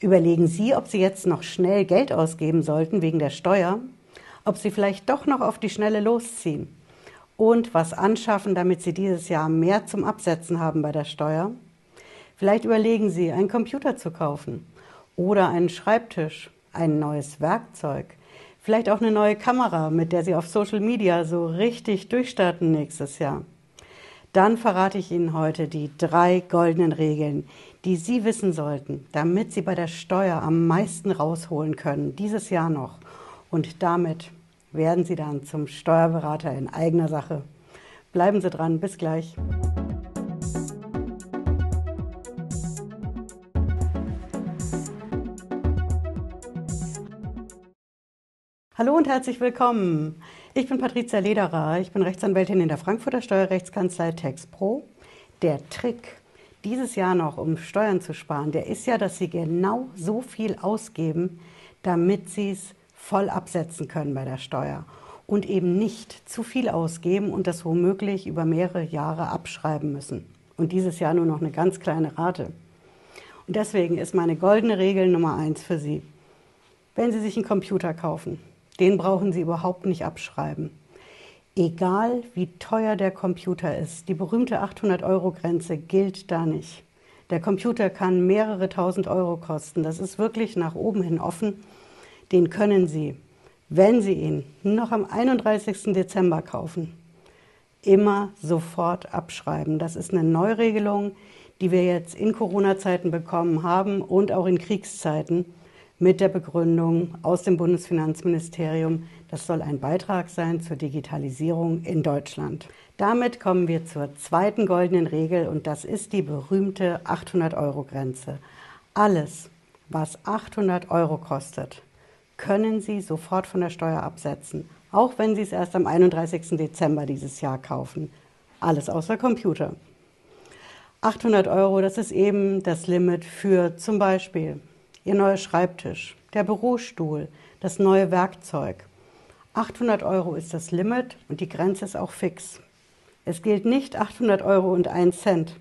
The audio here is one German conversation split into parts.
Überlegen Sie, ob Sie jetzt noch schnell Geld ausgeben sollten wegen der Steuer, ob Sie vielleicht doch noch auf die Schnelle losziehen und was anschaffen, damit Sie dieses Jahr mehr zum Absetzen haben bei der Steuer. Vielleicht überlegen Sie, einen Computer zu kaufen oder einen Schreibtisch, ein neues Werkzeug, vielleicht auch eine neue Kamera, mit der Sie auf Social Media so richtig durchstarten nächstes Jahr. Dann verrate ich Ihnen heute die drei goldenen Regeln, die Sie wissen sollten, damit Sie bei der Steuer am meisten rausholen können, dieses Jahr noch. Und damit werden Sie dann zum Steuerberater in eigener Sache. Bleiben Sie dran, bis gleich. Hallo und herzlich willkommen. Ich bin Patricia Lederer, ich bin Rechtsanwältin in der Frankfurter Steuerrechtskanzlei TexPro. Der Trick, dieses Jahr noch, um Steuern zu sparen, der ist ja, dass Sie genau so viel ausgeben, damit Sie es voll absetzen können bei der Steuer und eben nicht zu viel ausgeben und das womöglich über mehrere Jahre abschreiben müssen. Und dieses Jahr nur noch eine ganz kleine Rate. Und deswegen ist meine goldene Regel Nummer eins für Sie. Wenn Sie sich einen Computer kaufen, den brauchen Sie überhaupt nicht abschreiben. Egal wie teuer der Computer ist, die berühmte 800-Euro-Grenze gilt da nicht. Der Computer kann mehrere tausend Euro kosten. Das ist wirklich nach oben hin offen. Den können Sie, wenn Sie ihn noch am 31. Dezember kaufen, immer sofort abschreiben. Das ist eine Neuregelung, die wir jetzt in Corona-Zeiten bekommen haben und auch in Kriegszeiten mit der Begründung aus dem Bundesfinanzministerium, das soll ein Beitrag sein zur Digitalisierung in Deutschland. Damit kommen wir zur zweiten goldenen Regel und das ist die berühmte 800-Euro-Grenze. Alles, was 800 Euro kostet, können Sie sofort von der Steuer absetzen, auch wenn Sie es erst am 31. Dezember dieses Jahr kaufen. Alles außer Computer. 800 Euro, das ist eben das Limit für zum Beispiel Ihr neuer Schreibtisch, der Bürostuhl, das neue Werkzeug. 800 Euro ist das Limit und die Grenze ist auch fix. Es gilt nicht 800 Euro und 1 Cent,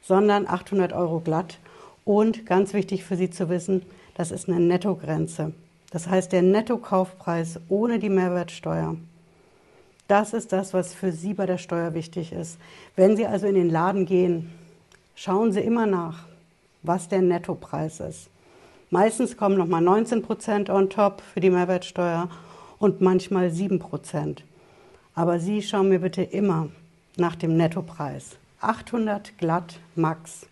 sondern 800 Euro glatt. Und ganz wichtig für Sie zu wissen, das ist eine Nettogrenze. Das heißt der Nettokaufpreis ohne die Mehrwertsteuer. Das ist das, was für Sie bei der Steuer wichtig ist. Wenn Sie also in den Laden gehen, schauen Sie immer nach, was der Nettopreis ist. Meistens kommen nochmal 19 Prozent on top für die Mehrwertsteuer und manchmal 7 Prozent. Aber Sie schauen mir bitte immer nach dem Nettopreis. 800 glatt max.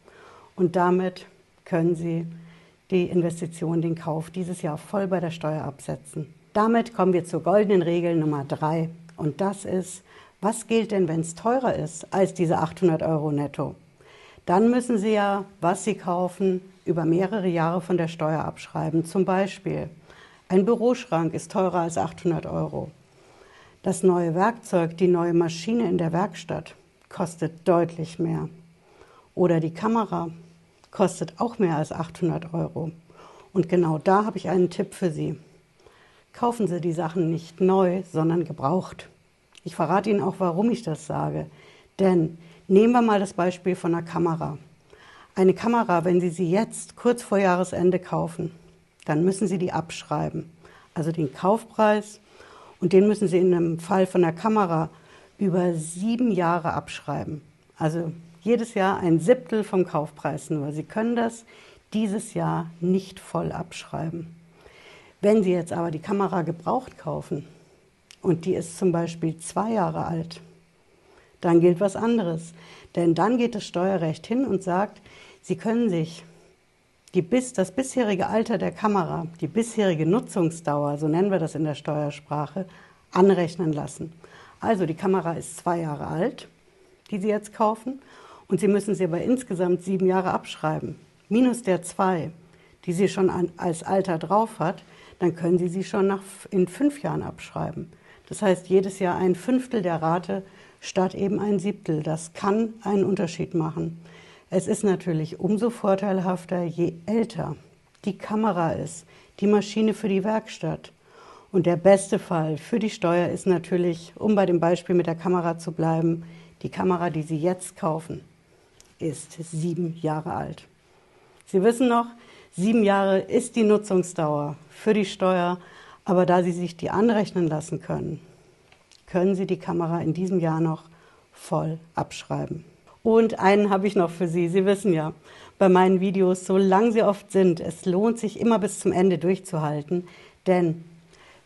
Und damit können Sie die Investition, den Kauf dieses Jahr voll bei der Steuer absetzen. Damit kommen wir zur goldenen Regel Nummer drei. Und das ist, was gilt denn, wenn es teurer ist als diese 800 Euro netto? Dann müssen Sie ja, was Sie kaufen, über mehrere Jahre von der Steuer abschreiben. Zum Beispiel, ein Büroschrank ist teurer als 800 Euro. Das neue Werkzeug, die neue Maschine in der Werkstatt kostet deutlich mehr. Oder die Kamera kostet auch mehr als 800 Euro. Und genau da habe ich einen Tipp für Sie. Kaufen Sie die Sachen nicht neu, sondern gebraucht. Ich verrate Ihnen auch, warum ich das sage. Denn nehmen wir mal das Beispiel von einer Kamera. Eine Kamera, wenn Sie sie jetzt kurz vor Jahresende kaufen, dann müssen Sie die abschreiben. Also den Kaufpreis und den müssen Sie in einem Fall von der Kamera über sieben Jahre abschreiben. Also jedes Jahr ein Siebtel vom Kaufpreis nur. Sie können das dieses Jahr nicht voll abschreiben. Wenn Sie jetzt aber die Kamera gebraucht kaufen und die ist zum Beispiel zwei Jahre alt, dann gilt was anderes. Denn dann geht das Steuerrecht hin und sagt, Sie können sich die bis, das bisherige Alter der Kamera, die bisherige Nutzungsdauer, so nennen wir das in der Steuersprache, anrechnen lassen. Also die Kamera ist zwei Jahre alt, die Sie jetzt kaufen, und Sie müssen sie aber insgesamt sieben Jahre abschreiben. Minus der zwei, die sie schon an, als Alter drauf hat, dann können Sie sie schon nach, in fünf Jahren abschreiben. Das heißt, jedes Jahr ein Fünftel der Rate statt eben ein Siebtel. Das kann einen Unterschied machen. Es ist natürlich umso vorteilhafter, je älter die Kamera ist, die Maschine für die Werkstatt. Und der beste Fall für die Steuer ist natürlich, um bei dem Beispiel mit der Kamera zu bleiben, die Kamera, die Sie jetzt kaufen, ist sieben Jahre alt. Sie wissen noch, Sieben Jahre ist die Nutzungsdauer für die Steuer, aber da Sie sich die anrechnen lassen können, können Sie die Kamera in diesem Jahr noch voll abschreiben. Und einen habe ich noch für Sie. Sie wissen ja, bei meinen Videos, so lang sie oft sind, es lohnt sich immer bis zum Ende durchzuhalten. Denn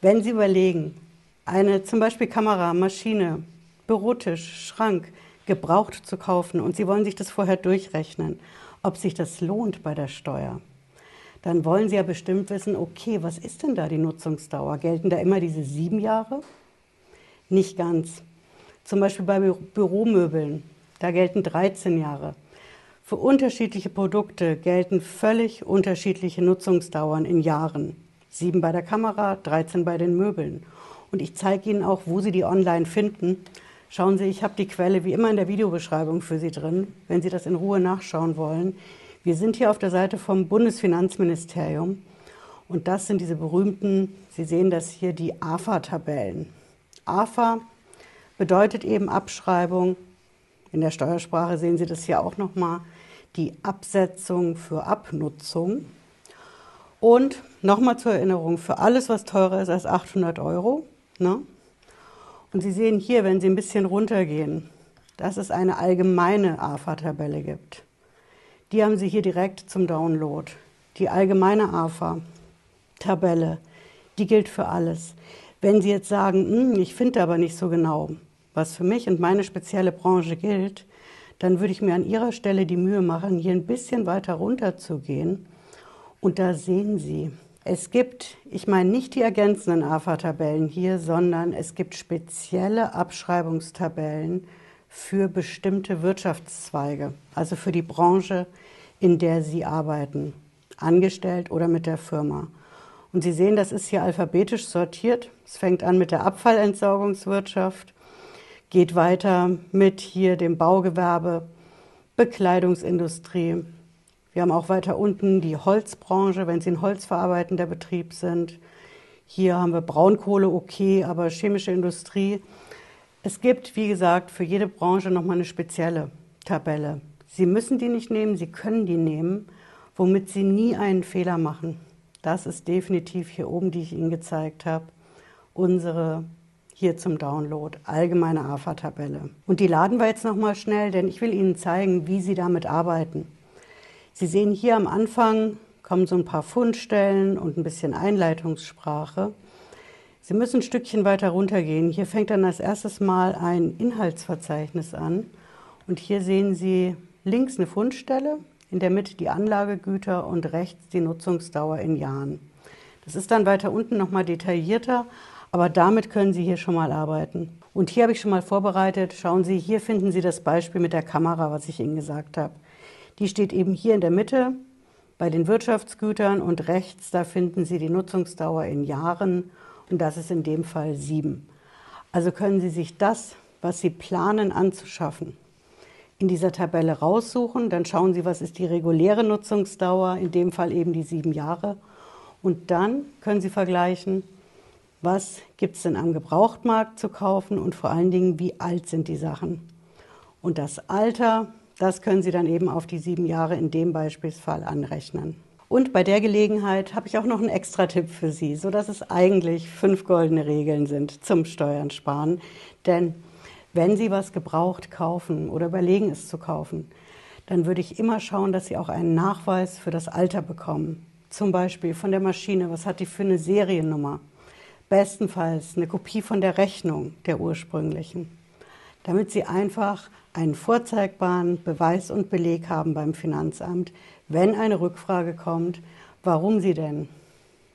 wenn Sie überlegen, eine zum Beispiel Kamera, Maschine, Bürotisch, Schrank gebraucht zu kaufen und Sie wollen sich das vorher durchrechnen, ob sich das lohnt bei der Steuer, dann wollen Sie ja bestimmt wissen, okay, was ist denn da die Nutzungsdauer? Gelten da immer diese sieben Jahre? Nicht ganz. Zum Beispiel bei Büromöbeln da gelten 13 Jahre. Für unterschiedliche Produkte gelten völlig unterschiedliche Nutzungsdauern in Jahren. Sieben bei der Kamera, 13 bei den Möbeln. Und ich zeige Ihnen auch, wo Sie die online finden. Schauen Sie, ich habe die Quelle wie immer in der Videobeschreibung für Sie drin, wenn Sie das in Ruhe nachschauen wollen. Wir sind hier auf der Seite vom Bundesfinanzministerium und das sind diese berühmten, Sie sehen das hier, die AFA-Tabellen. AFA bedeutet eben Abschreibung in der Steuersprache sehen Sie das hier auch nochmal, die Absetzung für Abnutzung. Und nochmal zur Erinnerung, für alles, was teurer ist als 800 Euro. Ne? Und Sie sehen hier, wenn Sie ein bisschen runtergehen, dass es eine allgemeine AFA-Tabelle gibt. Die haben Sie hier direkt zum Download. Die allgemeine AFA-Tabelle, die gilt für alles. Wenn Sie jetzt sagen, hm, ich finde aber nicht so genau, was für mich und meine spezielle Branche gilt, dann würde ich mir an Ihrer Stelle die Mühe machen, hier ein bisschen weiter runter zu gehen. Und da sehen Sie, es gibt, ich meine nicht die ergänzenden AFA-Tabellen hier, sondern es gibt spezielle Abschreibungstabellen für bestimmte Wirtschaftszweige, also für die Branche, in der Sie arbeiten, angestellt oder mit der Firma. Und Sie sehen, das ist hier alphabetisch sortiert. Es fängt an mit der Abfallentsorgungswirtschaft geht weiter mit hier dem Baugewerbe, Bekleidungsindustrie. Wir haben auch weiter unten die Holzbranche, wenn Sie ein holzverarbeitender Betrieb sind. Hier haben wir Braunkohle, okay, aber chemische Industrie. Es gibt, wie gesagt, für jede Branche nochmal eine spezielle Tabelle. Sie müssen die nicht nehmen, Sie können die nehmen, womit Sie nie einen Fehler machen. Das ist definitiv hier oben, die ich Ihnen gezeigt habe, unsere hier zum Download, allgemeine AFA-Tabelle. Und die laden wir jetzt nochmal schnell, denn ich will Ihnen zeigen, wie Sie damit arbeiten. Sie sehen hier am Anfang kommen so ein paar Fundstellen und ein bisschen Einleitungssprache. Sie müssen ein Stückchen weiter runtergehen. Hier fängt dann als erstes Mal ein Inhaltsverzeichnis an. Und hier sehen Sie links eine Fundstelle, in der Mitte die Anlagegüter und rechts die Nutzungsdauer in Jahren. Das ist dann weiter unten nochmal detaillierter, aber damit können Sie hier schon mal arbeiten. Und hier habe ich schon mal vorbereitet. Schauen Sie, hier finden Sie das Beispiel mit der Kamera, was ich Ihnen gesagt habe. Die steht eben hier in der Mitte bei den Wirtschaftsgütern und rechts, da finden Sie die Nutzungsdauer in Jahren und das ist in dem Fall sieben. Also können Sie sich das, was Sie planen anzuschaffen, in dieser Tabelle raussuchen. Dann schauen Sie, was ist die reguläre Nutzungsdauer, in dem Fall eben die sieben Jahre. Und dann können Sie vergleichen, was gibt es denn am Gebrauchtmarkt zu kaufen und vor allen Dingen, wie alt sind die Sachen. Und das Alter, das können Sie dann eben auf die sieben Jahre in dem Beispielsfall anrechnen. Und bei der Gelegenheit habe ich auch noch einen extra Tipp für Sie, sodass es eigentlich fünf goldene Regeln sind zum Steuern sparen. Denn wenn Sie was gebraucht kaufen oder überlegen es zu kaufen, dann würde ich immer schauen, dass Sie auch einen Nachweis für das Alter bekommen. Zum Beispiel von der Maschine, was hat die für eine Seriennummer? bestenfalls eine Kopie von der Rechnung der ursprünglichen, damit Sie einfach einen vorzeigbaren Beweis und Beleg haben beim Finanzamt, wenn eine Rückfrage kommt, warum Sie denn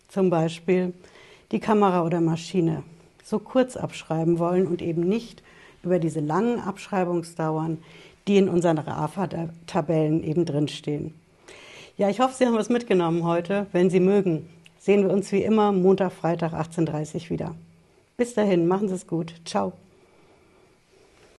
zum Beispiel die Kamera oder Maschine so kurz abschreiben wollen und eben nicht über diese langen Abschreibungsdauern, die in unseren RAFA-Tabellen eben drinstehen. Ja, ich hoffe, Sie haben was mitgenommen heute. Wenn Sie mögen, sehen wir uns wie immer Montag, Freitag 18.30 Uhr wieder. Bis dahin, machen Sie es gut. Ciao.